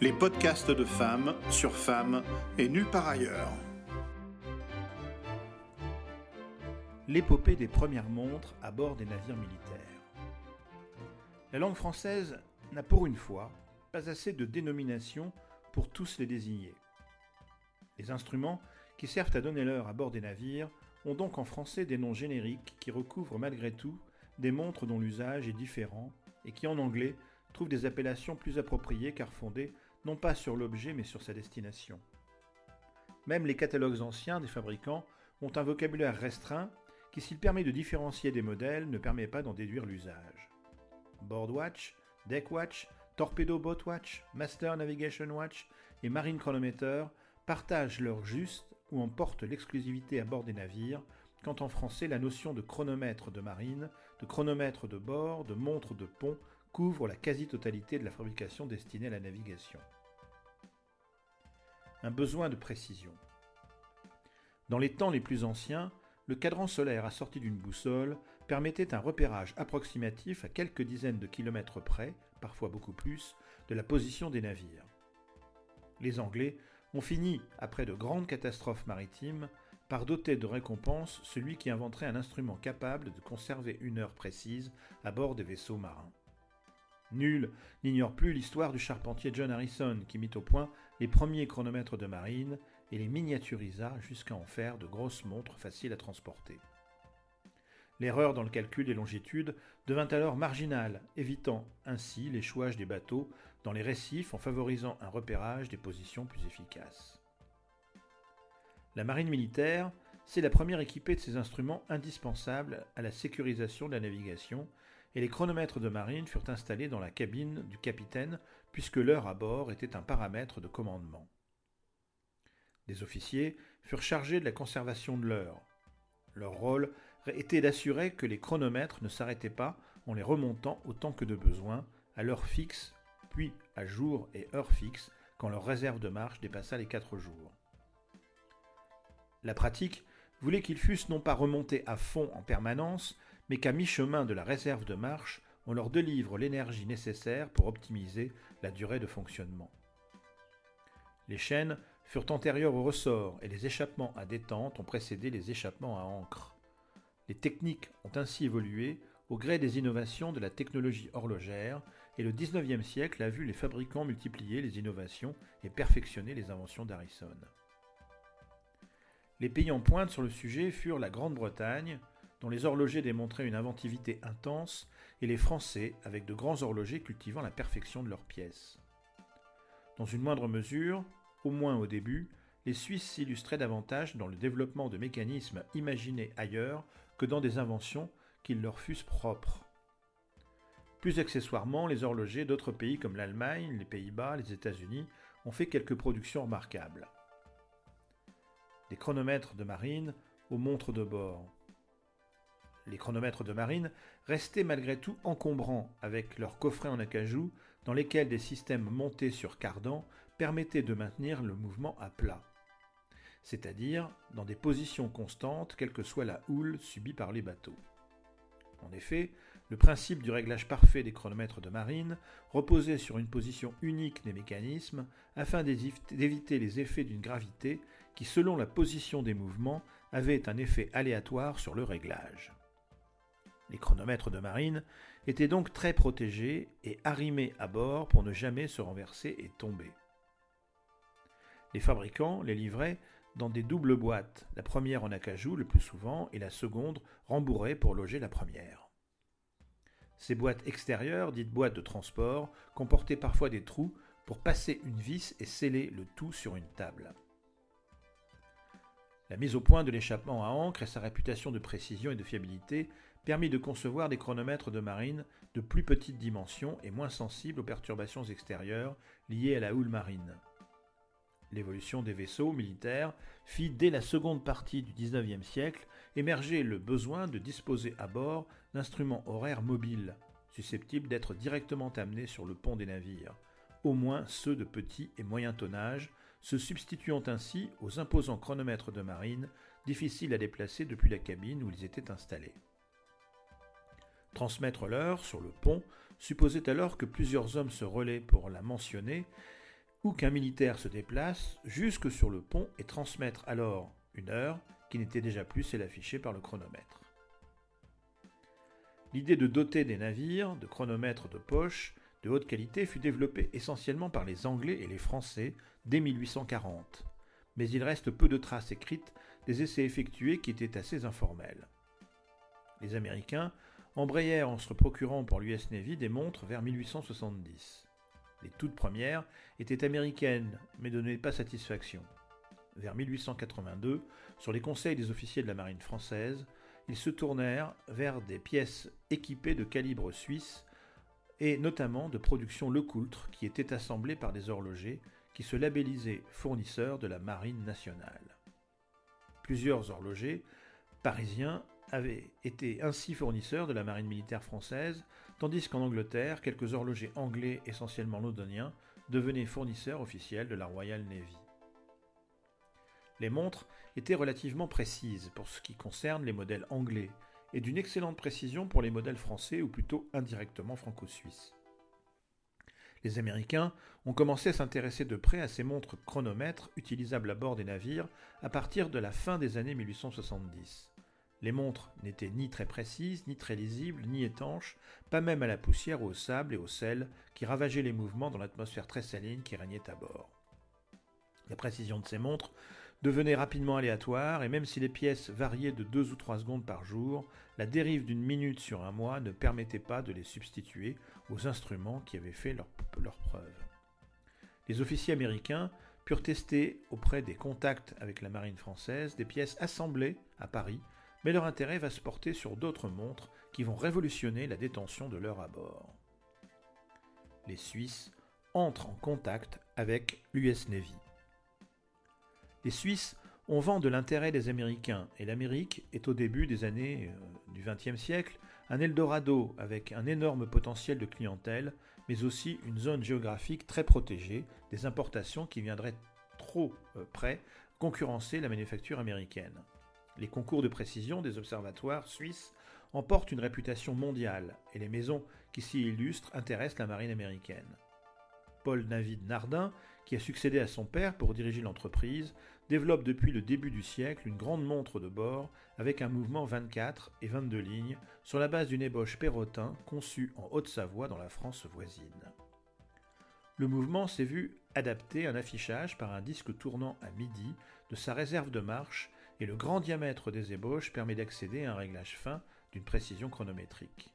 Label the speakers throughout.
Speaker 1: les podcasts de femmes sur femmes et nulle par ailleurs.
Speaker 2: L'épopée des premières montres à bord des navires militaires. La langue française n'a pour une fois pas assez de dénominations pour tous les désigner. Les instruments qui servent à donner l'heure à bord des navires ont donc en français des noms génériques qui recouvrent malgré tout des montres dont l'usage est différent et qui en anglais trouvent des appellations plus appropriées car fondées non pas sur l'objet mais sur sa destination. Même les catalogues anciens des fabricants ont un vocabulaire restreint qui, s'il permet de différencier des modèles, ne permet pas d'en déduire l'usage. Boardwatch, Deckwatch, Torpedo Boat Watch, Master Navigation Watch et Marine Chronometer partagent leur juste ou emportent l'exclusivité à bord des navires, quand en français la notion de chronomètre de marine, de chronomètre de bord, de montre de pont couvre la quasi-totalité de la fabrication destinée à la navigation. Un besoin de précision. Dans les temps les plus anciens, le cadran solaire assorti d'une boussole permettait un repérage approximatif à quelques dizaines de kilomètres près, parfois beaucoup plus, de la position des navires. Les Anglais ont fini, après de grandes catastrophes maritimes, par doter de récompense celui qui inventerait un instrument capable de conserver une heure précise à bord des vaisseaux marins. Nul n'ignore plus l'histoire du charpentier John Harrison qui mit au point les premiers chronomètres de marine et les miniaturisa jusqu'à en faire de grosses montres faciles à transporter. L'erreur dans le calcul des longitudes devint alors marginale, évitant ainsi l'échouage des bateaux dans les récifs en favorisant un repérage des positions plus efficaces. La marine militaire, c'est la première équipée de ces instruments indispensables à la sécurisation de la navigation et les chronomètres de marine furent installés dans la cabine du capitaine puisque l'heure à bord était un paramètre de commandement. Des officiers furent chargés de la conservation de l'heure. Leur rôle était d'assurer que les chronomètres ne s'arrêtaient pas en les remontant autant que de besoin, à l'heure fixe, puis à jour et heure fixe quand leur réserve de marche dépassa les quatre jours. La pratique voulait qu'ils fussent non pas remontés à fond en permanence, mais qu'à mi-chemin de la réserve de marche, on leur délivre l'énergie nécessaire pour optimiser la durée de fonctionnement. Les chaînes furent antérieures au ressort et les échappements à détente ont précédé les échappements à encre. Les techniques ont ainsi évolué au gré des innovations de la technologie horlogère et le XIXe siècle a vu les fabricants multiplier les innovations et perfectionner les inventions d'Harrison. Les pays en pointe sur le sujet furent la Grande-Bretagne, dont les horlogers démontraient une inventivité intense, et les Français, avec de grands horlogers cultivant la perfection de leurs pièces. Dans une moindre mesure, au moins au début, les Suisses s'illustraient davantage dans le développement de mécanismes imaginés ailleurs que dans des inventions qui leur fussent propres. Plus accessoirement, les horlogers d'autres pays comme l'Allemagne, les Pays-Bas, les États-Unis ont fait quelques productions remarquables. Des chronomètres de marine aux montres de bord, les chronomètres de marine restaient malgré tout encombrants avec leurs coffrets en acajou dans lesquels des systèmes montés sur cardan permettaient de maintenir le mouvement à plat, c'est-à-dire dans des positions constantes quelle que soit la houle subie par les bateaux. En effet, le principe du réglage parfait des chronomètres de marine reposait sur une position unique des mécanismes afin d'éviter les effets d'une gravité qui, selon la position des mouvements, avait un effet aléatoire sur le réglage. Les chronomètres de marine étaient donc très protégés et arrimés à bord pour ne jamais se renverser et tomber. Les fabricants les livraient dans des doubles boîtes, la première en acajou le plus souvent et la seconde rembourrée pour loger la première. Ces boîtes extérieures, dites boîtes de transport, comportaient parfois des trous pour passer une vis et sceller le tout sur une table. La mise au point de l'échappement à encre et sa réputation de précision et de fiabilité permis de concevoir des chronomètres de marine de plus petite dimension et moins sensibles aux perturbations extérieures liées à la houle marine. L'évolution des vaisseaux militaires fit dès la seconde partie du XIXe siècle émerger le besoin de disposer à bord d'instruments horaires mobiles, susceptibles d'être directement amenés sur le pont des navires, au moins ceux de petit et moyen tonnage, se substituant ainsi aux imposants chronomètres de marine, difficiles à déplacer depuis la cabine où ils étaient installés. Transmettre l'heure sur le pont supposait alors que plusieurs hommes se relaient pour la mentionner, ou qu'un militaire se déplace jusque sur le pont et transmettre alors une heure qui n'était déjà plus celle affichée par le chronomètre. L'idée de doter des navires de chronomètres de poche de haute qualité fut développée essentiellement par les Anglais et les Français dès 1840, mais il reste peu de traces écrites des essais effectués qui étaient assez informels. Les Américains embrayèrent en se procurant pour l'US Navy des montres vers 1870. Les toutes premières étaient américaines, mais ne donnaient pas satisfaction. Vers 1882, sur les conseils des officiers de la marine française, ils se tournèrent vers des pièces équipées de calibre suisse et notamment de production Lecoultre qui étaient assemblées par des horlogers qui se labellisaient fournisseurs de la marine nationale. Plusieurs horlogers parisiens avaient été ainsi fournisseurs de la marine militaire française, tandis qu'en Angleterre, quelques horlogers anglais essentiellement londoniens devenaient fournisseurs officiels de la Royal Navy. Les montres étaient relativement précises pour ce qui concerne les modèles anglais, et d'une excellente précision pour les modèles français ou plutôt indirectement franco-suisses. Les Américains ont commencé à s'intéresser de près à ces montres chronomètres utilisables à bord des navires à partir de la fin des années 1870. Les montres n'étaient ni très précises, ni très lisibles, ni étanches, pas même à la poussière ou au sable et au sel qui ravageaient les mouvements dans l'atmosphère très saline qui régnait à bord. La précision de ces montres devenait rapidement aléatoire, et même si les pièces variaient de 2 ou 3 secondes par jour, la dérive d'une minute sur un mois ne permettait pas de les substituer aux instruments qui avaient fait leur, leur preuve. Les officiers américains purent tester auprès des contacts avec la marine française des pièces assemblées à Paris, mais leur intérêt va se porter sur d'autres montres qui vont révolutionner la détention de l'heure à. Les Suisses entrent en contact avec l'US Navy. Les Suisses ont vent de l'intérêt des Américains, et l'Amérique est au début des années euh, du XXe siècle un Eldorado avec un énorme potentiel de clientèle, mais aussi une zone géographique très protégée des importations qui viendraient trop euh, près concurrencer la manufacture américaine. Les concours de précision des observatoires suisses emportent une réputation mondiale, et les maisons qui s'y illustrent intéressent la marine américaine. Paul David Nardin qui a succédé à son père pour diriger l'entreprise, développe depuis le début du siècle une grande montre de bord avec un mouvement 24 et 22 lignes sur la base d'une ébauche Perrotin conçue en Haute-Savoie dans la France voisine. Le mouvement s'est vu adapter un affichage par un disque tournant à midi de sa réserve de marche et le grand diamètre des ébauches permet d'accéder à un réglage fin d'une précision chronométrique.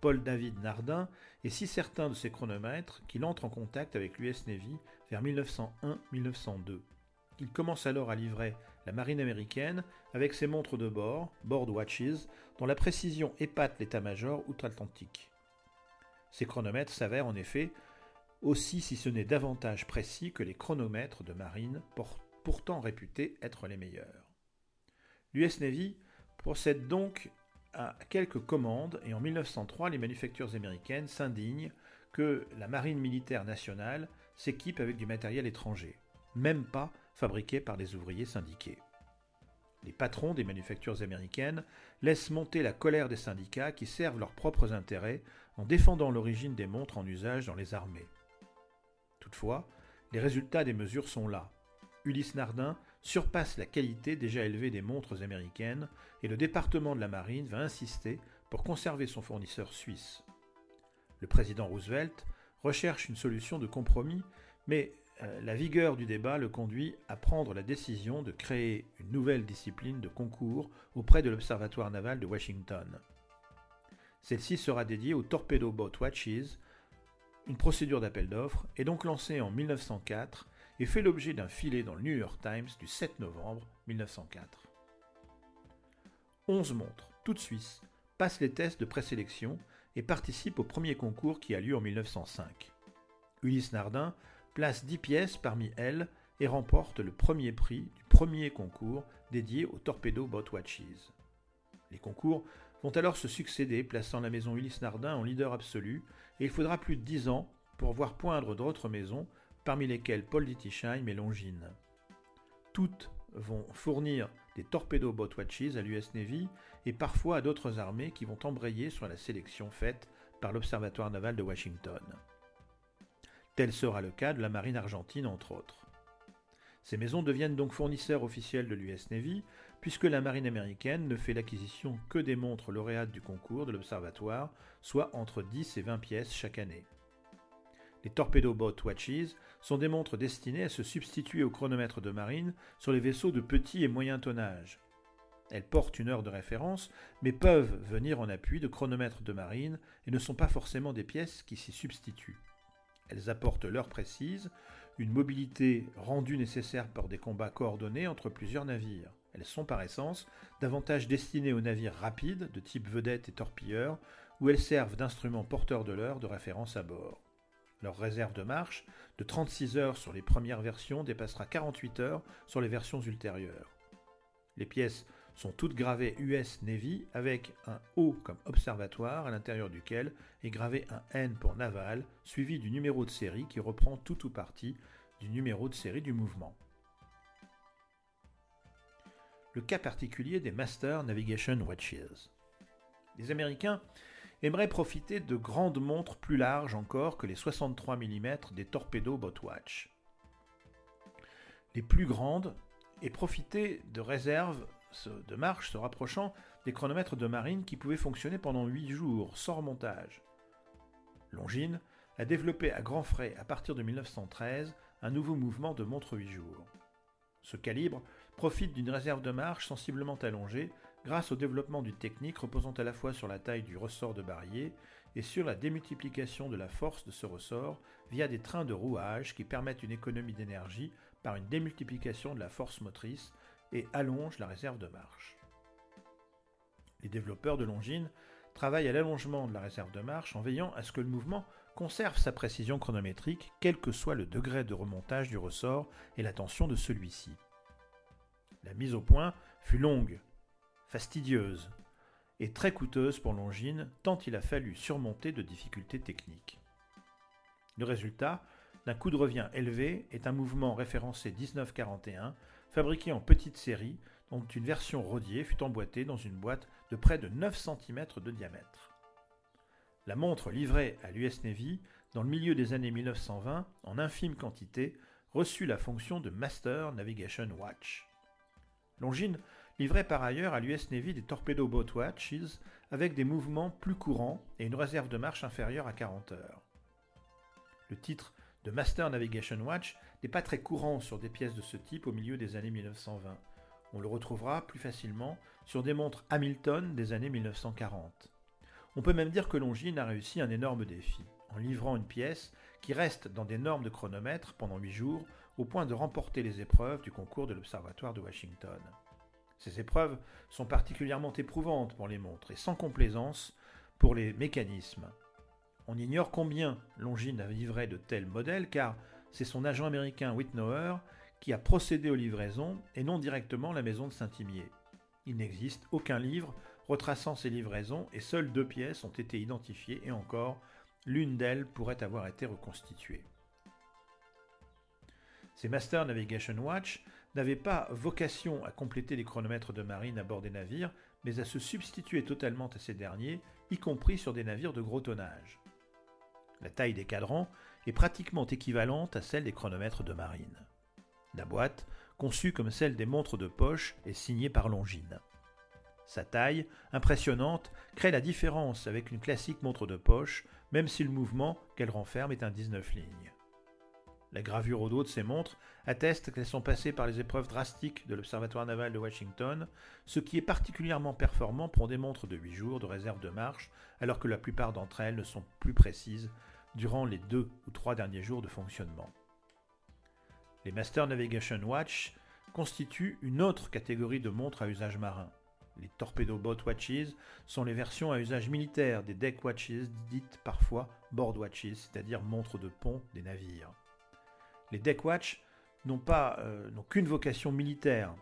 Speaker 2: Paul-David Nardin est si certain de ses chronomètres qu'il entre en contact avec l'US Navy vers 1901-1902. Il commence alors à livrer la marine américaine avec ses montres de bord, Board Watches, dont la précision épate l'état-major outre-Atlantique. Ces chronomètres s'avèrent en effet aussi, si ce n'est davantage précis que les chronomètres de marine, pourtant réputés être les meilleurs. L'US Navy procède donc à quelques commandes et en 1903, les manufactures américaines s'indignent que la marine militaire nationale s'équipe avec du matériel étranger, même pas fabriqué par des ouvriers syndiqués. Les patrons des manufactures américaines laissent monter la colère des syndicats qui servent leurs propres intérêts en défendant l'origine des montres en usage dans les armées. Toutefois, les résultats des mesures sont là. Ulysse Nardin surpasse la qualité déjà élevée des montres américaines et le département de la marine va insister pour conserver son fournisseur suisse. Le président Roosevelt recherche une solution de compromis, mais euh, la vigueur du débat le conduit à prendre la décision de créer une nouvelle discipline de concours auprès de l'Observatoire naval de Washington. Celle-ci sera dédiée aux Torpedo Boat Watches. Une procédure d'appel d'offres est donc lancée en 1904 et fait l'objet d'un filet dans le New York Times du 7 novembre 1904. 11 montres, toutes suisses, passent les tests de présélection et participent au premier concours qui a lieu en 1905. Ulysse Nardin place 10 pièces parmi elles et remporte le premier prix du premier concours dédié aux Torpedo Boat Watches. Les concours vont alors se succéder, plaçant la maison Ulysse Nardin en leader absolu, et il faudra plus de 10 ans pour voir poindre d'autres maisons parmi lesquels Paul Dittisheim et Longines. Toutes vont fournir des torpedo boat watches à l'US Navy et parfois à d'autres armées qui vont embrayer sur la sélection faite par l'Observatoire naval de Washington. Tel sera le cas de la marine argentine entre autres. Ces maisons deviennent donc fournisseurs officiels de l'US Navy, puisque la marine américaine ne fait l'acquisition que des montres lauréates du concours de l'Observatoire, soit entre 10 et 20 pièces chaque année. Les Torpedo Boat Watches sont des montres destinées à se substituer au chronomètre de marine sur les vaisseaux de petit et moyen tonnage. Elles portent une heure de référence, mais peuvent venir en appui de chronomètres de marine et ne sont pas forcément des pièces qui s'y substituent. Elles apportent l'heure précise, une mobilité rendue nécessaire par des combats coordonnés entre plusieurs navires. Elles sont par essence davantage destinées aux navires rapides de type vedette et torpilleurs, où elles servent d'instruments porteurs de l'heure de référence à bord. Leur réserve de marche, de 36 heures sur les premières versions, dépassera 48 heures sur les versions ultérieures. Les pièces sont toutes gravées US Navy avec un O comme observatoire à l'intérieur duquel est gravé un N pour naval, suivi du numéro de série qui reprend tout ou partie du numéro de série du mouvement. Le cas particulier des Master Navigation Watches. Les Américains aimeraient profiter de grandes montres plus larges encore que les 63 mm des Torpedo Boatwatch. Les plus grandes et profiter de réserves de marche se rapprochant des chronomètres de marine qui pouvaient fonctionner pendant 8 jours sans remontage. Longines a développé à grands frais à partir de 1913 un nouveau mouvement de montre 8 jours. Ce calibre profite d'une réserve de marche sensiblement allongée grâce au développement d'une technique reposant à la fois sur la taille du ressort de barillet et sur la démultiplication de la force de ce ressort via des trains de rouage qui permettent une économie d'énergie par une démultiplication de la force motrice et allonge la réserve de marche. Les développeurs de Longines travaillent à l'allongement de la réserve de marche en veillant à ce que le mouvement conserve sa précision chronométrique quel que soit le degré de remontage du ressort et la tension de celui-ci. La mise au point fut longue, fastidieuse et très coûteuse pour Longines tant il a fallu surmonter de difficultés techniques. Le résultat, d'un coût de revient élevé, est un mouvement référencé 1941 fabriqué en petite série, dont une version rodier fut emboîtée dans une boîte de près de 9 cm de diamètre. La montre livrée à l'US Navy dans le milieu des années 1920 en infime quantité reçut la fonction de Master Navigation Watch. Longines livrait par ailleurs à l'US Navy des Torpedo Boat Watches avec des mouvements plus courants et une réserve de marche inférieure à 40 heures. Le titre de Master Navigation Watch n'est pas très courant sur des pièces de ce type au milieu des années 1920. On le retrouvera plus facilement sur des montres Hamilton des années 1940. On peut même dire que Longines a réussi un énorme défi, en livrant une pièce qui reste dans des normes de chronomètre pendant 8 jours, au point de remporter les épreuves du concours de l'Observatoire de Washington. Ces épreuves sont particulièrement éprouvantes pour les montres et sans complaisance pour les mécanismes. On ignore combien Longines a livré de tels modèles car c'est son agent américain Whitnower qui a procédé aux livraisons et non directement la maison de Saint-Imier. Il n'existe aucun livre retraçant ces livraisons et seules deux pièces ont été identifiées et encore, l'une d'elles pourrait avoir été reconstituée. Ces Master Navigation Watch n'avaient pas vocation à compléter les chronomètres de marine à bord des navires, mais à se substituer totalement à ces derniers, y compris sur des navires de gros tonnage. La taille des cadrans est pratiquement équivalente à celle des chronomètres de marine. La boîte, conçue comme celle des montres de poche, est signée par Longines. Sa taille, impressionnante, crée la différence avec une classique montre de poche, même si le mouvement qu'elle renferme est un 19 lignes. La gravure au dos de ces montres atteste qu'elles sont passées par les épreuves drastiques de l'Observatoire naval de Washington, ce qui est particulièrement performant pour des montres de 8 jours de réserve de marche, alors que la plupart d'entre elles ne sont plus précises durant les deux ou trois derniers jours de fonctionnement. Les Master Navigation Watch constituent une autre catégorie de montres à usage marin. Les Torpedo Boat Watches sont les versions à usage militaire des Deck Watches, dites parfois Board Watches, c'est-à-dire montres de pont des navires. Les Deck Watch n'ont pas euh, qu'une vocation militaire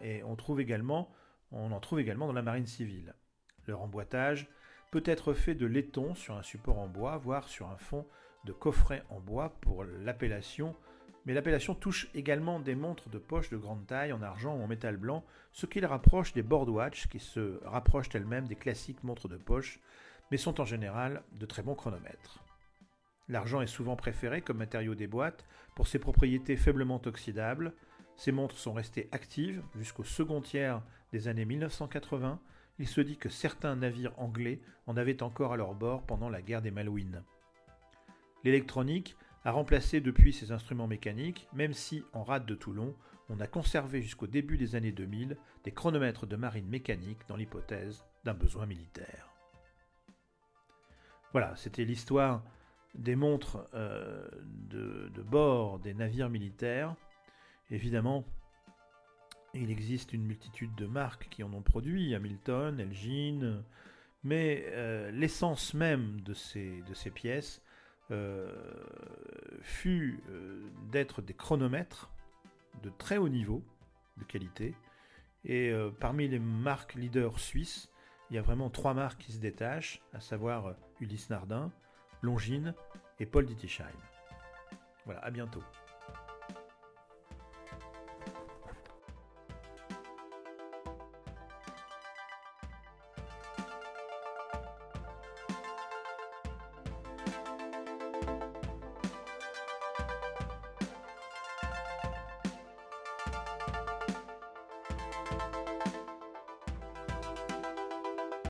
Speaker 2: et on, trouve également, en trouve également dans la marine civile. Leur emboîtage peut être fait de laiton sur un support en bois, voire sur un fond de coffret en bois pour l'appellation, mais l'appellation touche également des montres de poche de grande taille en argent ou en métal blanc, ce qui les rapproche des boardwatch qui se rapprochent elles-mêmes des classiques montres de poche, mais sont en général de très bons chronomètres. L'argent est souvent préféré comme matériau des boîtes pour ses propriétés faiblement oxydables. Ces montres sont restées actives jusqu'au second tiers des années 1980. Il se dit que certains navires anglais en avaient encore à leur bord pendant la guerre des Malouines. L'électronique a remplacé depuis ces instruments mécaniques, même si en rade de Toulon, on a conservé jusqu'au début des années 2000 des chronomètres de marine mécanique dans l'hypothèse d'un besoin militaire. Voilà, c'était l'histoire des montres euh, de, bord des navires militaires. Évidemment, il existe une multitude de marques qui en ont produit, Hamilton, Elgin, mais euh, l'essence même de ces, pièces euh, fut d'être des chronomètres de très haut niveau de qualité. Et parmi les marques leaders suisses, il y a vraiment trois marques qui se détachent, à savoir Ulysse Nardin, Longines et Paul Dittisheim. Voilà, à bientôt.